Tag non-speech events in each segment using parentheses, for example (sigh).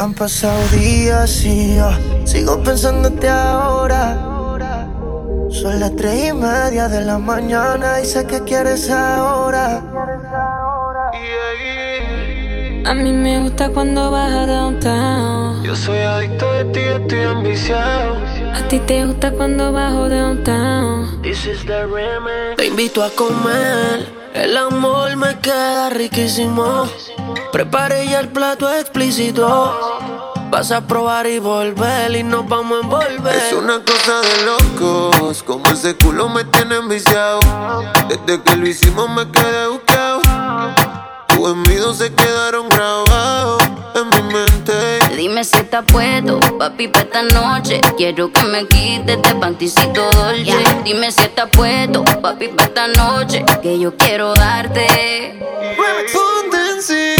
Han pasado días y yo sigo pensándote ahora. Son las tres y media de la mañana y sé que quieres ahora. A mí me gusta cuando vas a downtown. Yo soy adicto de ti, estoy ambiciado. A ti te gusta cuando bajo downtown. This is the remix. Te invito a comer. El amor me queda riquísimo. Preparé ya el plato explícito. Vas a probar y volver y nos vamos a envolver. Es una cosa de locos, como ese culo me tiene enviciado. Desde que lo hicimos me quedé buscado. Tus envidos se quedaron grabados en mi mente. Dime si está puesto, papi, pa' esta noche. Quiero que me quites de panticito dolce. Dime si está puesto, papi, pa' esta noche. Que yo quiero darte. Respondense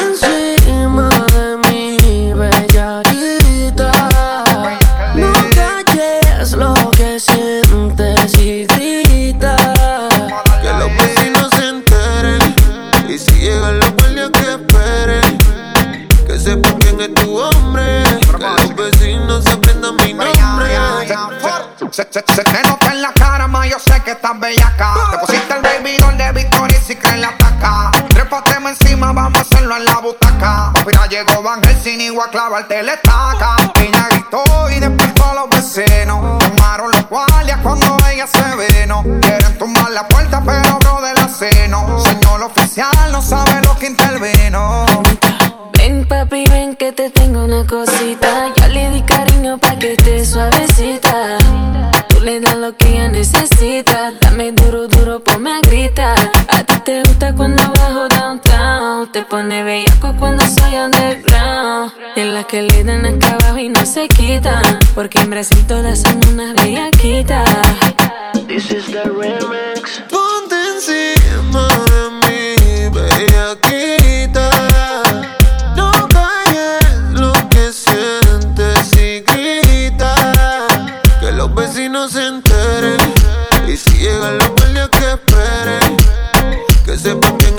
cartel parecen todas son unas bellaquitas. This is the remix. Ponte encima de mí, bellaquita. No calles lo que sientes y grita. Que los vecinos se enteren. Y si llegan los peleas que esperen. Que sepan quién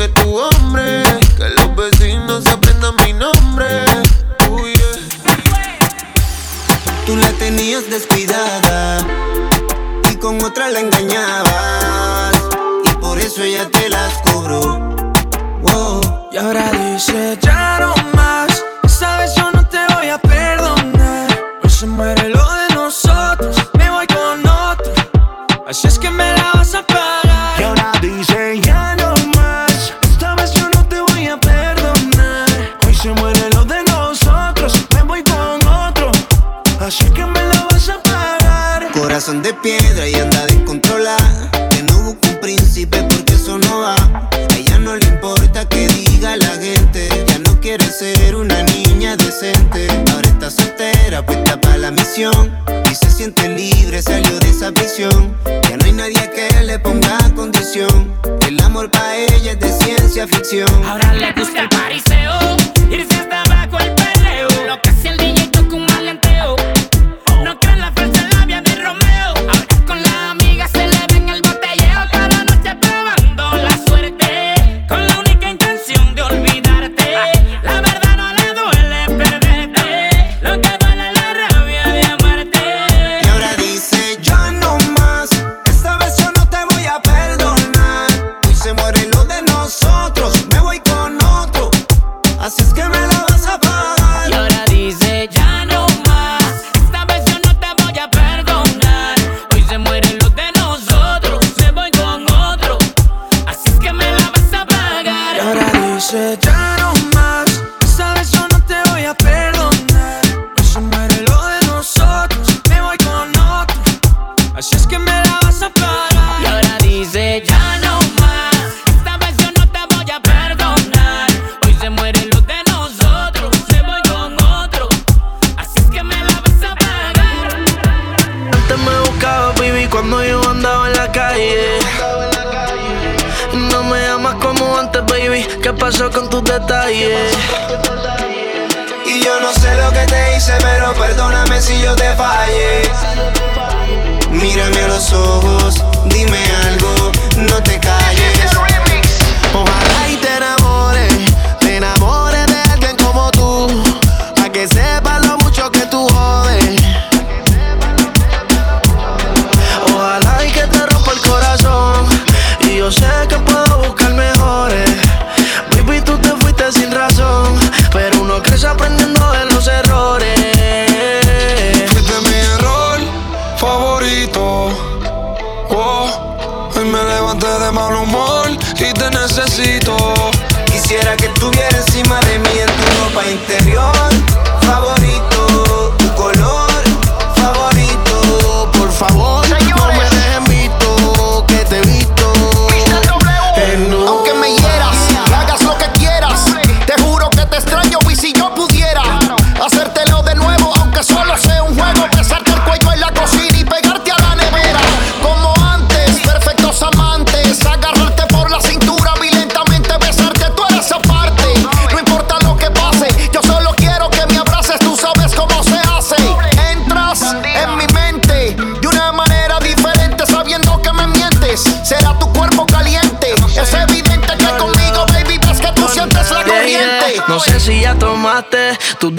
descuidada y con otra la engañabas y por eso ella te las cobró. Wow. Y ahora dice ya no más, sabes yo no te voy a perdonar. Hoy se muere lo de nosotros, me voy con otro, así es que me la voy piedra y Quisiera que estuviera encima de mí en tu ropa interna.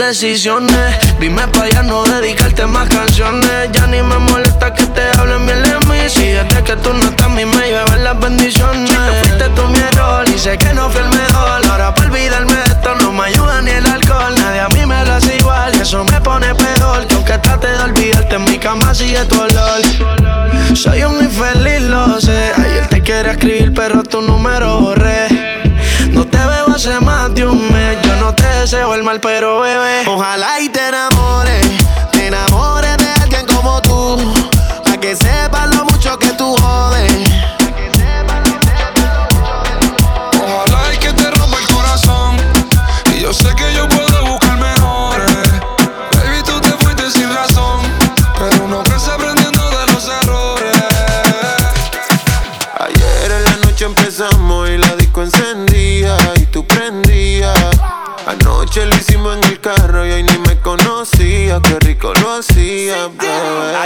decisiones. Dime pa' ya no dedicarte más canciones. Ya ni me molesta que te hablen bien de mí. Si desde que tú no estás, mi me llevan las bendiciones. Chica, fuiste tú mi error y sé que no fui el mejor. Ahora para olvidarme de esto no me ayuda ni el alcohol. Nadie a mí me lo hace igual eso me pone peor. Que aunque trate de olvidarte, en mi cama sigue tu olor. Soy un infeliz, lo sé. Ayer te quiere escribir, pero tu número borré. No te veo hace más de un mes no te deseo el mal, pero bebé, ojalá y te enamores, te enamores de alguien como tú, pa' que sepa see her blow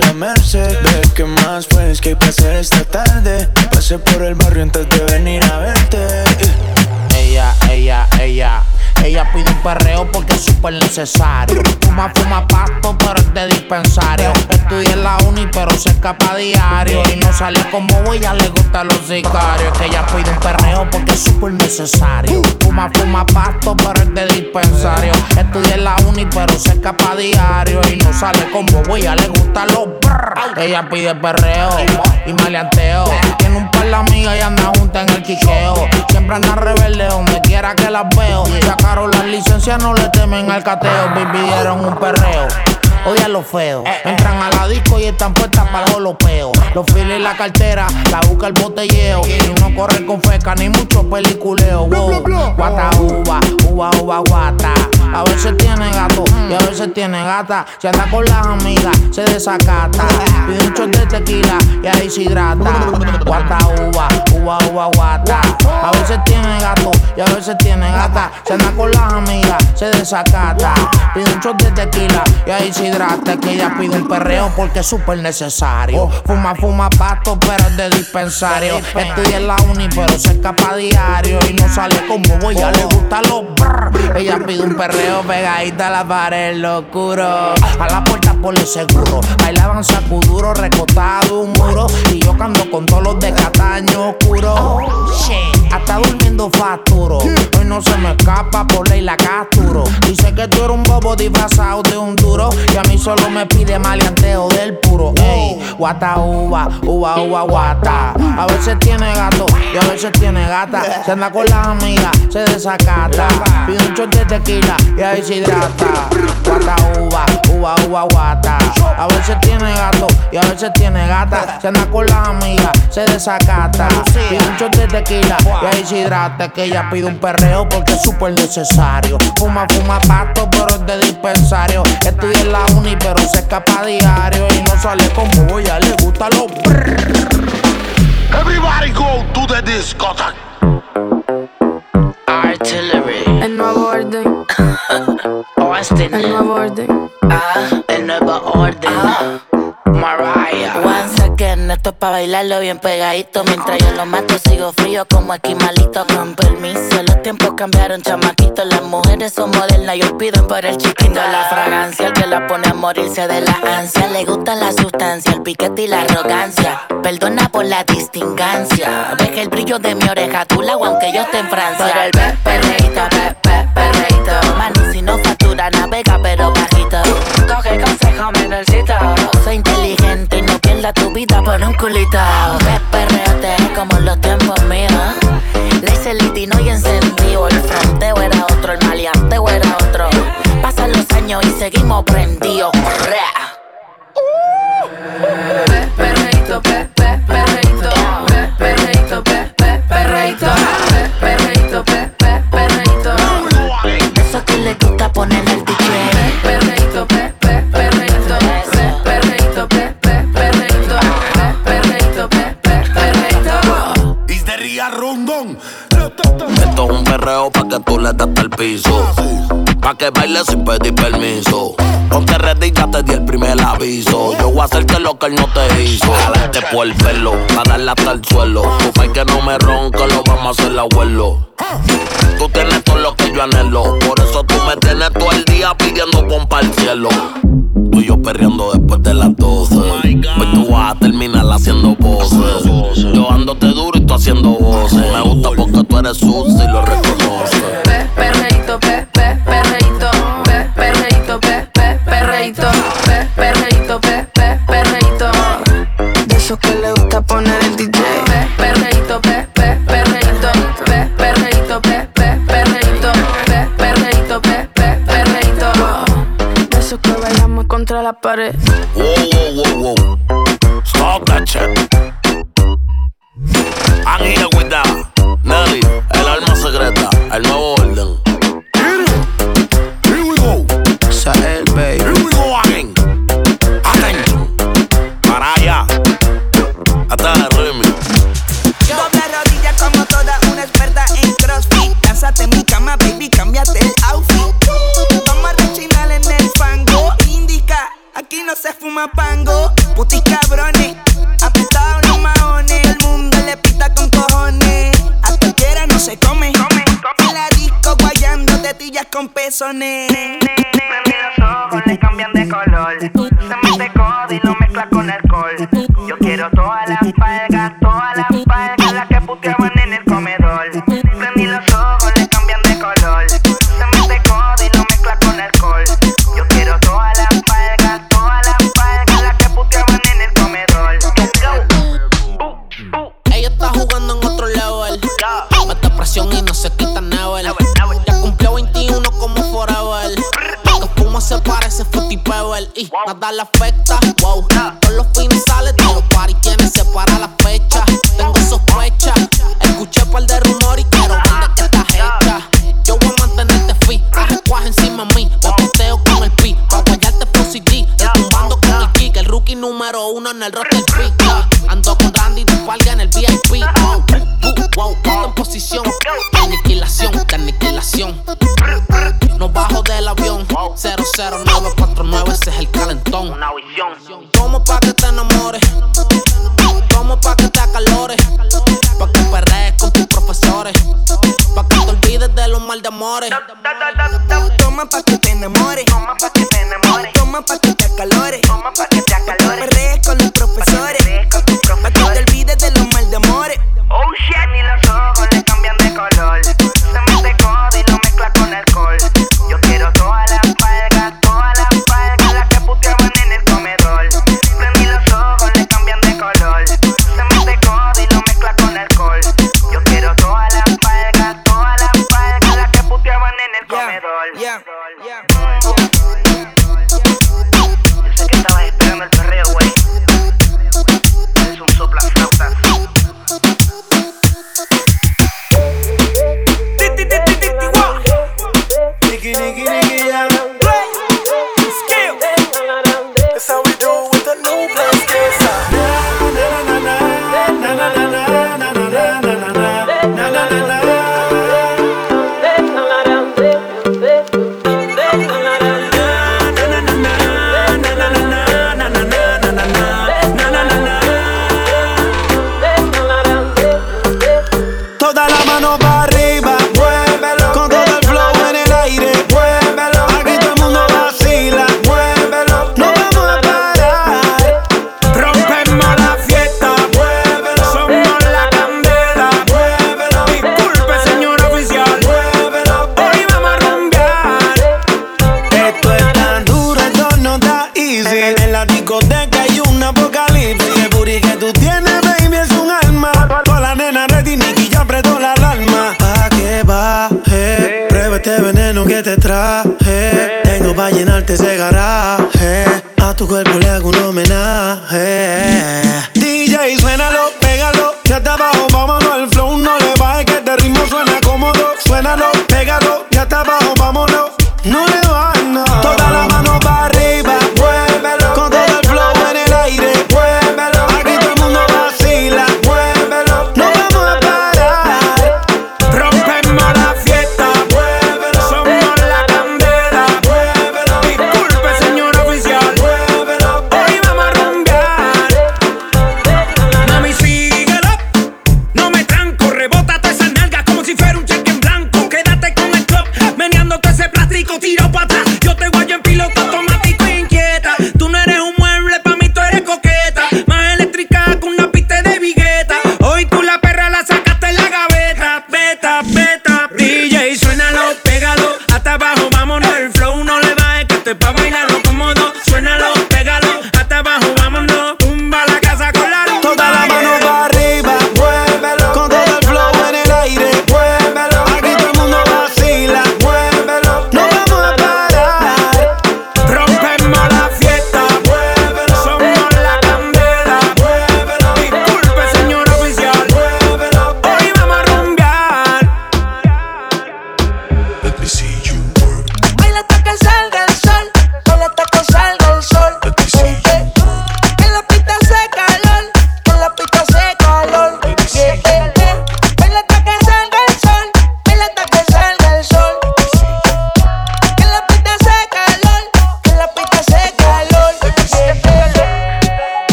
la merced. Ve que más pues que hay pasar esta tarde. Pasé por el barrio antes de venir a verte. Ella, ella, ella pide un perreo porque es súper necesario. Fuma, fuma pasto, pero es de dispensario. Estudia en la uni, pero se escapa diario. Y no sale como ella, le gustan los sicarios. Que ella pide un perreo porque es súper necesario. Fuma, fuma pasto, pero es de dispensario. Estudia en la uni, pero se escapa diario. Y no sale como ella, le gustan los brr. Ella pide perreo y maleanteo. Tiene un par de amigas y anda junta en el quiqueo. Siempre anda rebelde donde quiera que las veo. Sacaron las licencias, no le temen al cateo. Vivieron un perreo odian lo feo. Entran a la disco y están puestas para el golopeo. Los files y la cartera, la busca el botelleo. Y no corre con feca ni mucho peliculeo. Guata uva, uva, uva, guata. A veces tiene gato y a veces tiene gata. Se anda con las amigas, se desacata. Pide un de tequila y ahí se hidrata. Guata uva, uva, uva, guata. A veces tiene gato y a veces tiene gata. Se anda con las amigas, se desacata. Pide un de tequila y ahí se hidrata. Que ella pide un perreo porque es súper necesario. Fuma, fuma pasto, pero es de dispensario. Estudia en la uni, pero se escapa diario. Y no sale como voy, ya le gusta los brr. Ella pide un perreo pegadita a la pared, locuro. A la puerta por el seguro. Bailaban sacuduro, recotado un muro. Y yo cando con todos los de Cataño oscuro. Shit, hasta durmiendo facturo. Hoy no se me escapa, por ley la capturo. Dice que tú eres un bobo disfrazado de un duro. Y a mí solo me pide maleanteo del puro. Ey, guata uva, uva, uva, guata. A veces tiene gato y a veces tiene gata. Se anda con las amigas, se desacata. Pide un shot de tequila y ahí se hidrata. Guata uva, uva, uva, guata. A veces tiene gato y a veces tiene gata. Se anda con las amigas, se desacata. Pide un shot de tequila y ahí se hidrata. Que ella pide un perreo porque es súper necesario. Fuma, fuma pasto, pero es de dispensario. Estudia en la uni, pero se escapa a diario. Y no sale como ella, le gusta los Everybody go to the discotheque. Artillery. El nuevo orden. (laughs) Austin. El nuevo orden. Ah, el nuevo orden. Mariah. Once again, esto es pa' bailarlo bien pegadito. Mientras yo lo mato, sigo frío como esquimalito. Con permiso, los tiempos cambiaron, chamaquito. Las mujeres son modernas y olvidan por el chiquito. La fragancia, el que la pone a morirse de la ansia. Le gusta la sustancia, el piquete y la arrogancia. Perdona por la distingancia. Deja el brillo de mi oreja, tu lado, aunque yo esté en Francia. Pero el pe, perreíto, pe, pe, perreíto. Mano, si no factura, navega, pero bajito. Coge consejo, menorcito. Pierda tu vida por un culito. Ve, perreate como en los tiempos míos. Le hice litino y encendido. El fronteo era otro, el maleanteo era otro. Pasan los años y seguimos prendidos. Perreo pa' que tú le des al piso. Pa' que baile sin pedir permiso. Ponte ready, ya te di el primer aviso. Yo voy a hacerte lo que él no te hizo. Jalarte por el pelo, pa' darle hasta el suelo. Tu pa' que no me ronca, lo vamos a hacer abuelo. Tú tienes todo lo que yo anhelo. Por eso tú me tienes todo el día pidiendo pompa al cielo. Tú y yo perreando después de las 12. Hoy tú vas a terminar haciendo poses. Yo ándote duro haciendo voces. Me gusta porque tú eres sucia y lo reconoces. Pe, perreíto, pe, pe, perreíto. Pe, perreíto, pe, pe, perreíto. Pe, perreíto, pe, pe, perreíto. De esos que le gusta poner el DJ. Pe, perreíto, pe, pe, perreíto. Pe, perreíto, pe, pe, perreíto. Pe, perreíto, pe, pe, perreíto. De esos que bailamos contra la pared. Nene. Prendí los ojos, le cambian de color. Se mete codo y lo mezcla con alcohol. Yo quiero todas las palgas, todas las palgas, Fruity Pebble. Y nada le afecta. Wow. Todos los fines sale de los party quienes separa la fecha. Tengo sospecha. Escuché par de rumor y quiero ver de qué estás hecha. Yo voy a mantenerte fit. Cuaje encima mí. Rookie número uno en el roster yeah. Ando con Randy de falga en el VIP. Wow, wow, en posición. Aniquilación, de aniquilación. No bajo del avión. 00949, ese es el calentón. Como pa' que te enamores. Como pa' que te acalores. Pa' que perrees con tus profesores. Pa' que te olvides de los mal de amores. Toma pa' que te enamores. Toma pa' que te enamores. Toma pa' que te acalores. Toma pa' que te acalores. Perrees con los profesores. Pa' que te olvides de los mal de amores.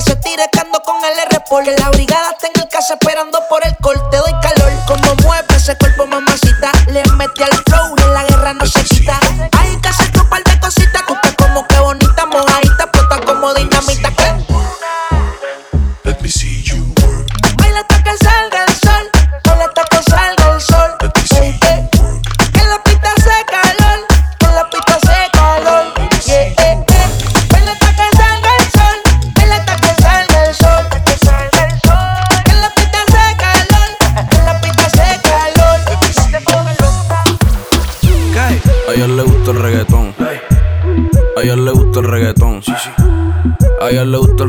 Se tire cando con el r Que la brigada está en el casa esperando por el corte, doy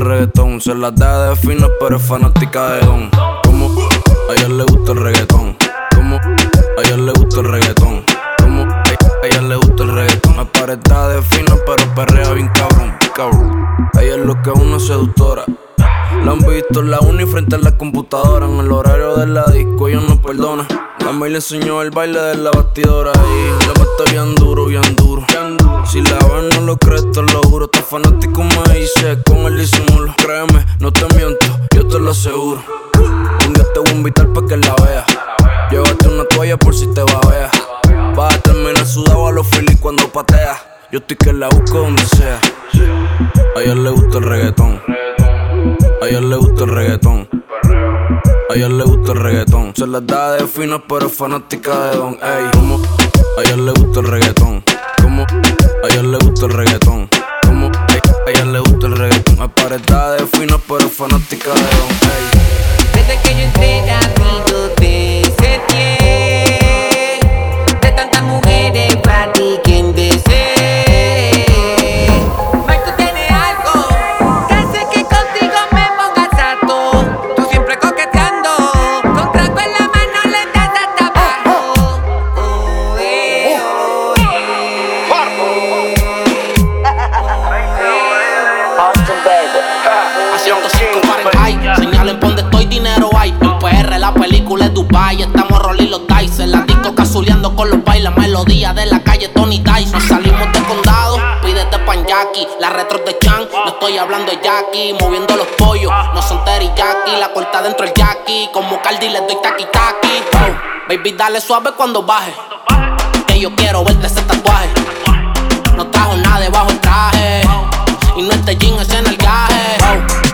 reggaetón. Se la da de fino, pero es fanática de don. Como a ella le gusta el reggaetón. Como a ella le gusta el reggaetón. Como a ella le gusta el reggaetón. Aparenta de fino, pero perrea bien cabrón. cabrón. Ella es lo que una seductora. La han visto en la uni frente a la computadora. En el horario de la disco, ella no perdona. La May le enseñó el baile de la bastidora. Y lo mete bien duro, bien duro. Si la ven, no lo crees, te lo juro. Te fanático me hice con el disimulo. Créeme, no te miento, yo te lo aseguro. Un día te voy pa' que la veas. Llévate una toalla por si te babeas. Vas a terminar sudado a los Phillies cuando pateas. Yo estoy que la busco donde sea. A ella le gusta el reggaetón. A ella le gusta el reggaetón. A ella le gusta el reggaetón. Se la da de fino, pero fanática de don. Ey, a ella le gusta el reggaetón. Como a ella le gusta el reggaetón. Como a ella le gusta el reggaetón. Aparenta de fino, pero fanática de don. Ey. Desde que yo entré a ti, yo melodía de la calle Tony Dice. Salimos de condado, pídete pan Jackie. La retro de Chan, no estoy hablando de Jackie. Moviendo los pollos, no son teriyaki. La corta dentro el Jackie, como Cardi le doy taki. Oh, baby, dale suave cuando baje. Que yo quiero verte ese tatuaje. No trajo nada debajo el traje. Y no este jean es en el gaje.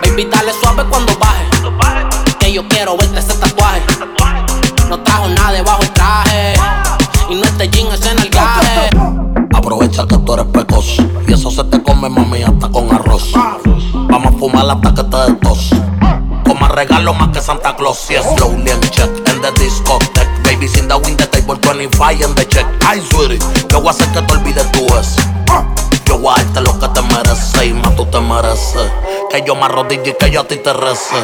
Baby, dale suave cuando baje. Que yo quiero verte ese tatuaje. No trajo nada debajo el traje. Vamos a fumar hasta que te tos. Como regalo más que Santa Claus. Yes, slowly and check in the discotheque. Baby, sin the win the table 25 en the check. Ay, sweetie, que voy a hacer que te olvides tú es. Yo voy a darte lo que te mereces y más tú te mereces. Que yo me arrodille y que yo a ti te rece.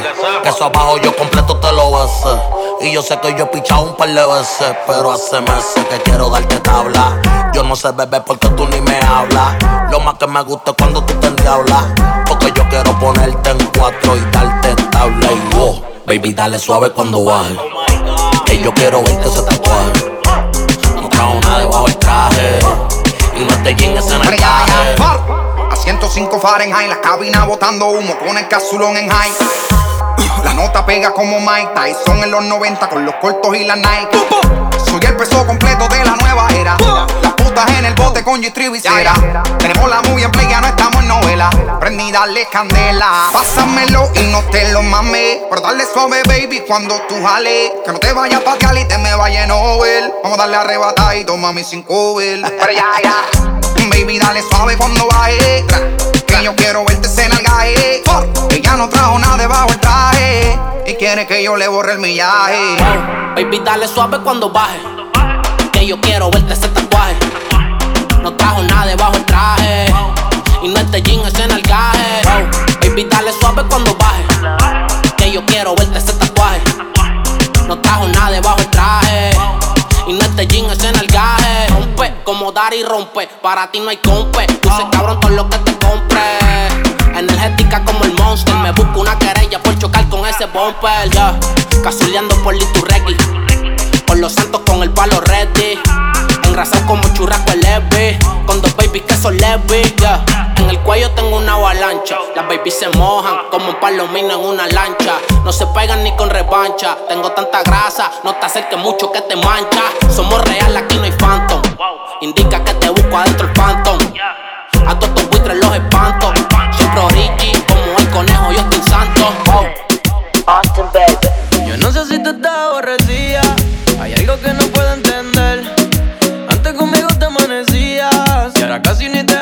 Que eso abajo yo completo te lo bese. Y yo sé que yo he pichado un par de veces, pero hace meses que quiero darte tabla. Yo no sé beber porque tú ni me hablas. Lo más que me gusta es cuando tú te endiablas. Quiero ponerte en cuatro y darte tabla. Y wow, baby, dale suave cuando baje. Que yo quiero verte ese tatuaje. No trajo nada debajo del traje. Y no te llegues en el traje. A 105 Fahrenheit, la cabina botando humo con el casulón en high. La nota pega como Mike Tyson en los 90 con los cortos y la Nike. Soy el peso completo de la nueva era. Las putas en el bote con G-Tribu y Sierra. Tenemos la movie en play, ya no estamos en novela. vela. Prendí, dale candela. Pásamelo y no te lo mames. Pero dale suave, baby, cuando tú jale. Que no te vayas pa' Cali y te me vaya Nobel. Vamos a darle arrebatadito, mami, sin cover. (laughs) Pero ya, ya. Baby, dale suave cuando baje. Que yo quiero verte en el gaje. Ella no trajo nada debajo el traje. Y quiere que yo le borre el millaje. baby, dale suave cuando baje. Que yo quiero verte ese tatuaje. No trajo nada debajo el traje. Y no este jean es en el gaje. Baby, dale suave cuando baje. Que yo quiero verte ese tatuaje. No trajo nada debajo el traje. Y no este jean es en el gaje. Rompe, como dar y rompe. Para ti no hay compe. Puse cabrón todo lo que te compre. Energética como el monster. Me busco una querella por chocar con ese bumper. Yeah. por Liturregui. Por los santos con el palo ready. Engrasado como churrasco el leve. Con dos babies que son leve. Yeah. En el cuello tengo una avalancha. Las babies se mojan como un palomino en una lancha. No se pegan ni con revancha. Tengo tanta grasa, no te acerques mucho que te mancha. Somos real, aquí no hay phantom. Indica que te busco adentro el phantom. A todos tus buitres los espanto. Siempre origi, como el conejo, yo estoy santo. Austin, baby. Yo no sé si tú estás aborrecida. Hay algo que no puedo entender. Antes conmigo te amanecías y ahora casi ni te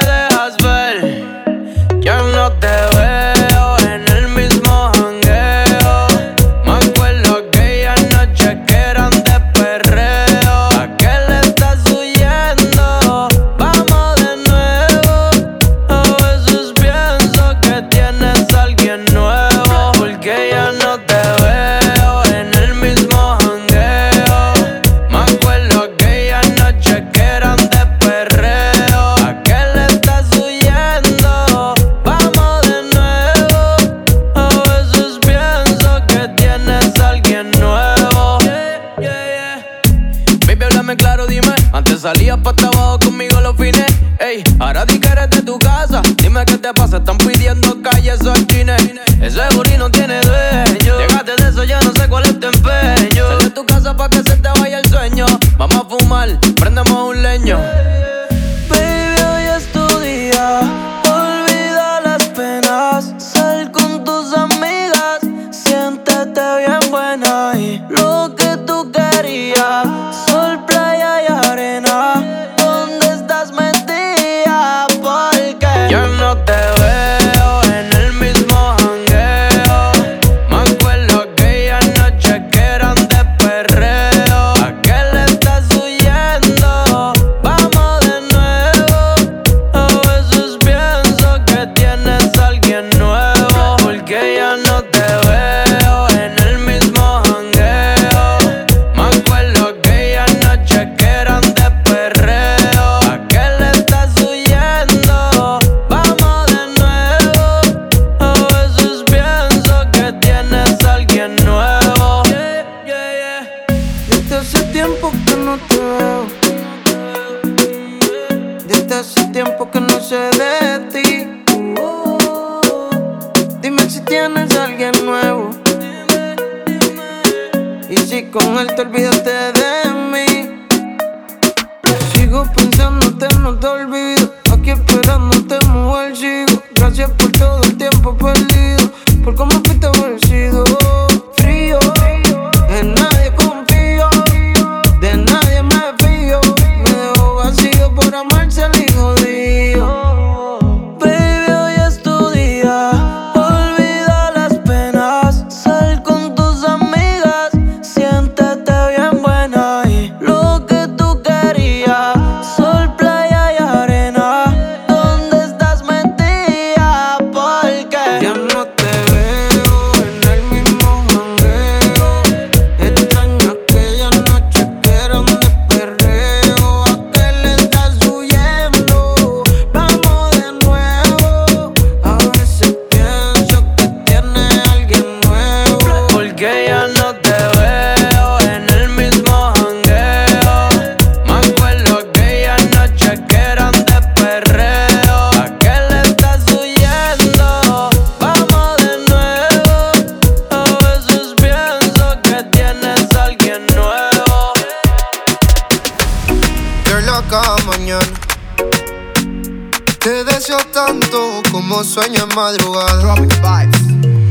Tanto como sueño en madrugada.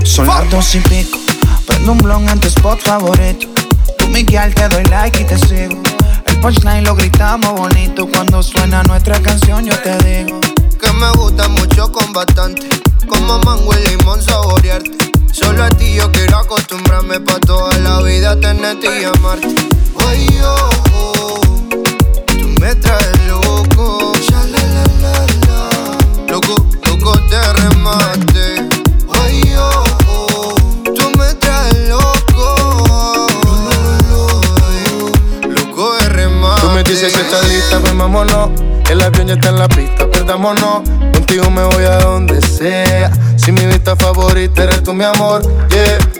Son las dos y pico. Prendo un blon en tu spot favorito. Tú, Miguel, te doy like y te sigo. El punchline lo gritamos bonito. Cuando suena nuestra canción, yo te digo. Que me gusta mucho con bastante. Como mango y limón saborearte. Solo a ti yo quiero acostumbrarme pa' toda la vida tenerte y amarte. Ay, oh, oh, tú me traes loco. Loco de remate. Ay, oh, oh, tú me traes loco. Loco de remate. Tú me dices si estás lista, pues vámonos. El avión ya está en la pista, perdámonos. Contigo me voy a donde sea. Si mi vista favorita eres tú, mi amor, yeah.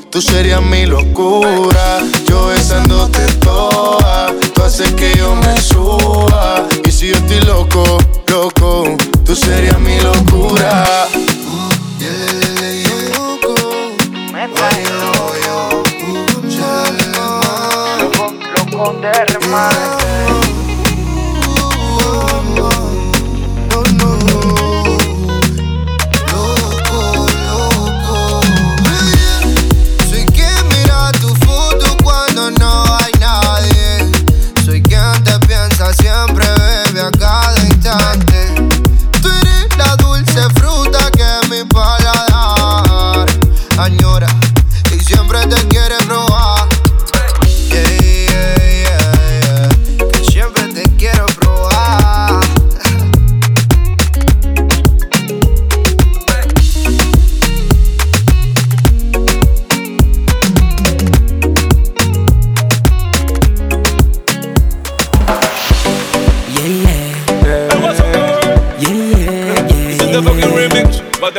tú serías mi locura. Yo besándote toa, tú haces que yo me suba. Y si yo estoy loco, loco, tú serías mi locura. Loco de remate.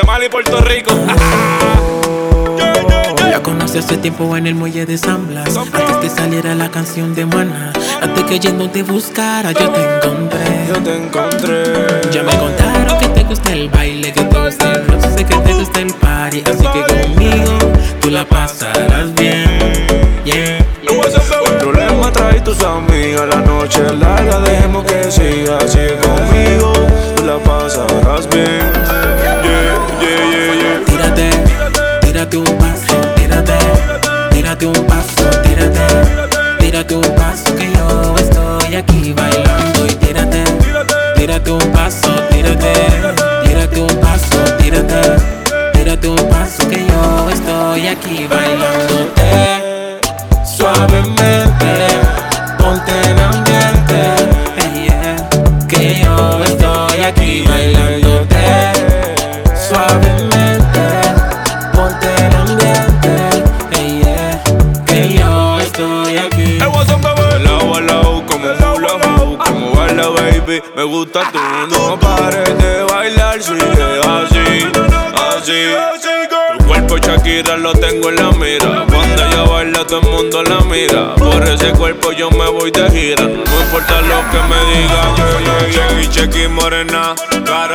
Guatemala y Puerto Rico. (laughs) La conocí hace tiempo en el muelle de San Blas. Antes que saliera la canción de Mana Antes que yendo te buscara yo te encontré. Yo te encontré. Ya me contaron que te gusta el baile Que te gusta el roce, que te gusta el party. Así que conmigo tú la pasarás bien. Yeah. El problema trae tus amigas, la noche es larga, dejemos que siga. Sigue conmigo, tú la pasarás bien. Yeah, yeah, yeah, yeah. Tírate, tírate un paso, tírate, tírate un paso, tírate, tírate un paso que yo estoy aquí bailando y tírate, tírate un paso, tírate, tírate un paso, tírate, tírate un paso que yo estoy aquí bailándote suavemente, ponte en ambiente, que yo estoy aquí bailándote Me gusta tú, no pares de bailar Sigue así, así. Tu cuerpo Shakira lo tengo en la mira. Cuando ella baila todo el mundo la mira. Por ese cuerpo yo me voy de gira. No importa lo que me digan Chequi, chequi, morena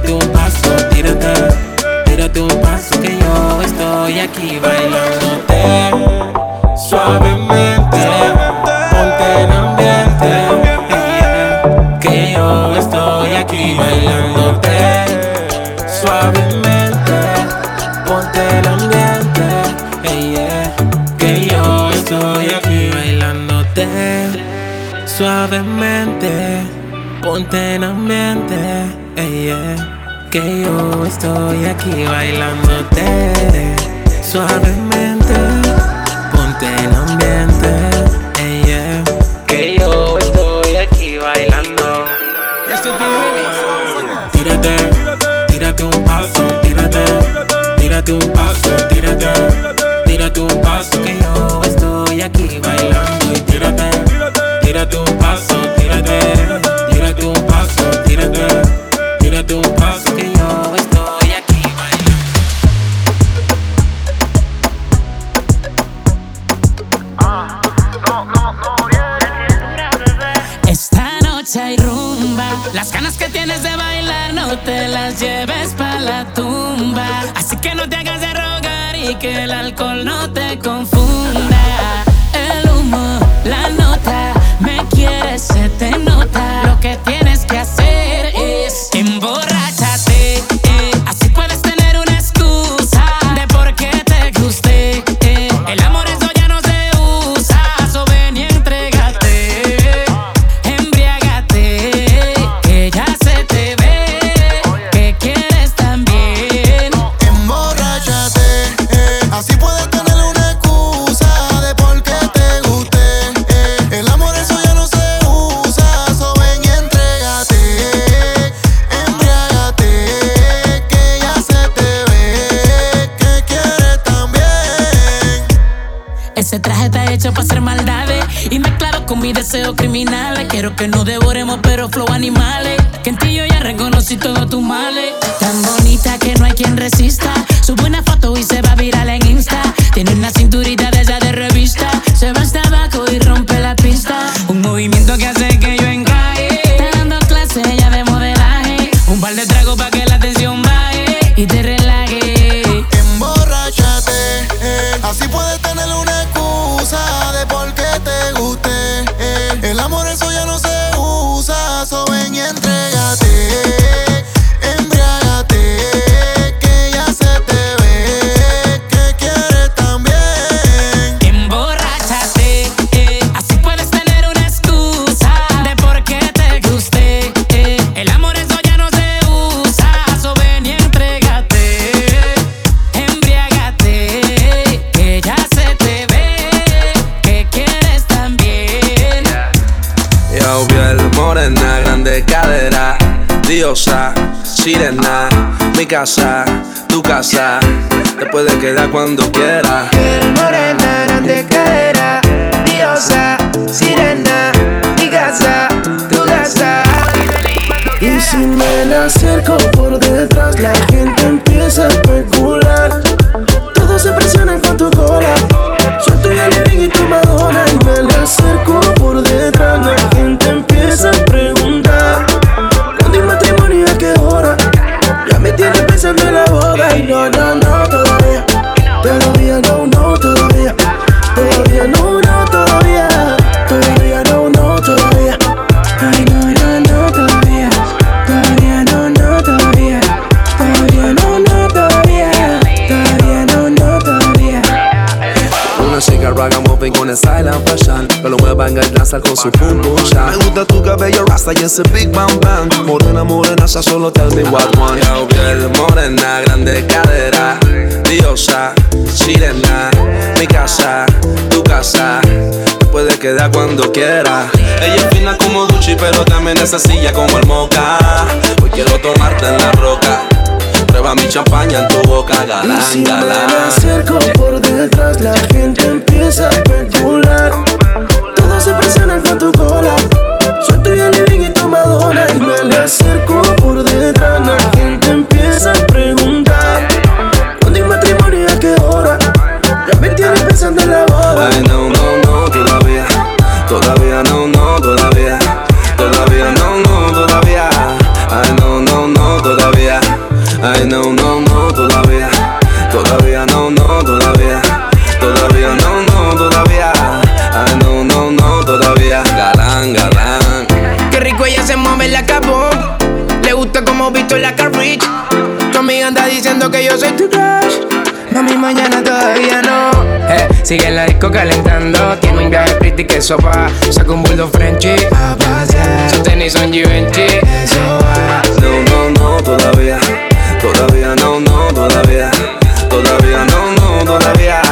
tírate un paso, tírate, tírate un paso que yo estoy aquí bailándote. Suavemente, ponte en ambiente, que yo estoy aquí bailándote. Suavemente, ponte el ambiente, que yo estoy aquí bailándote. Suavemente, ponte en ambiente, hey, yeah, que yo estoy aquí bailándote Suavemente, ponte en ambiente. yeah. Que yo estoy aquí bailando. Tírate, tírate un paso, tírate, tírate un paso, tírate, tírate un paso que yo estoy aquí bailando y tírate, tírate un paso, cuando quieras. Danza con su boom boom shot Me gusta tu cabello rasta y ese big bang bang. Morena, morena, ya solo tell me what one Yo, piel morena, grande cadera. Diosa, sirena Mi casa, tu casa. Te puedes quedar cuando quieras Ella es fina como Gucci pero también es sencilla como el mocha Hoy quiero tomarte en la roca. Prueba mi champaña en tu boca, Y galán, si me la galán. acerco por detrás, la gente empieza a especular. Con tu cola. Tu living y tu Madonna. Y me la acerco por detrás, la gente empieza a preguntar. ¿Cuándo hay matrimonio a qué hora? Ya me tienes pensando en la boda. Ay, no, no, no, todavía. Todavía no, no, todavía. Todavía no, no, todavía. Ay, no, no, no, todavía. Ay, no, no, ella se mueve la. Le gusta como visto la carrich. Tu amiga anda diciendo que yo soy tu crush. Mami, mañana todavía no. Eh, sigue en la disco calentando. Tiene un viaje pretty que sopa. Saca un bulldog Frenchy. A tenis son Givenchy. Eso va. No, no, no, todavía. Todavía no, no, todavía. Todavía no, no, todavía.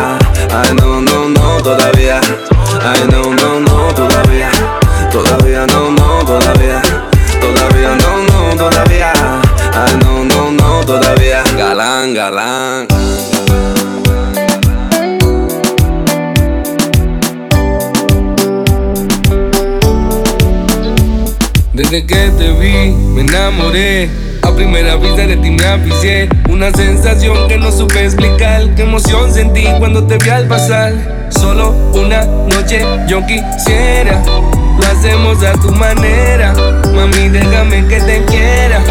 Ay, no, no, no, todavía. Ay, no, no. Ah, no, no, no, todavía. Galán, galán. Desde que te vi, me enamoré. A primera vista de ti me aficié. Una sensación que no supe explicar. Qué emoción sentí cuando te vi al pasar. Solo una noche yo quisiera. Lo hacemos a tu manera. Mami, déjame que te quiera.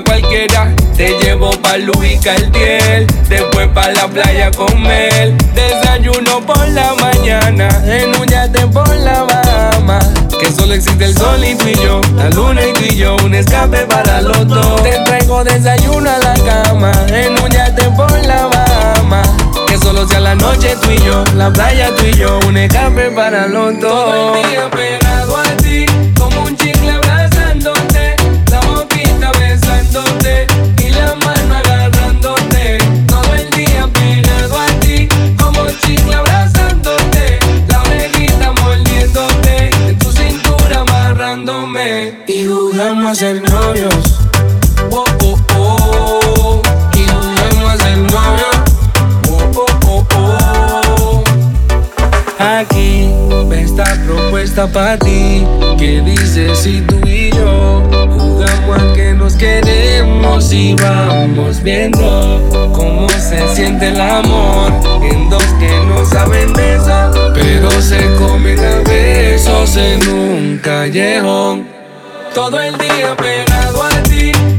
cualquiera. Te llevo pa' Luis Cartier, después pa' la playa a comer. Desayuno por la mañana, en un yate por la Bahama. Que solo existe el sol y tú y yo, la luna y tú y yo, un escape para los dos. Te traigo desayuno a la cama, en un yate por la Bahama. Que solo sea la noche tú y yo, la playa tú y yo, un escape para los dos. y jugamos a ser novios. Oh, oh, oh, y jugamos a ser novios. Oh, oh, oh, oh. Aquí ve esta propuesta para ti. ¿Qué dices si tú y yo jugamos a que nos queremos y vamos viendo cómo se siente el amor en dos que no saben de eso, pero se comen a besos en un callejón? todo el día pegado a ti.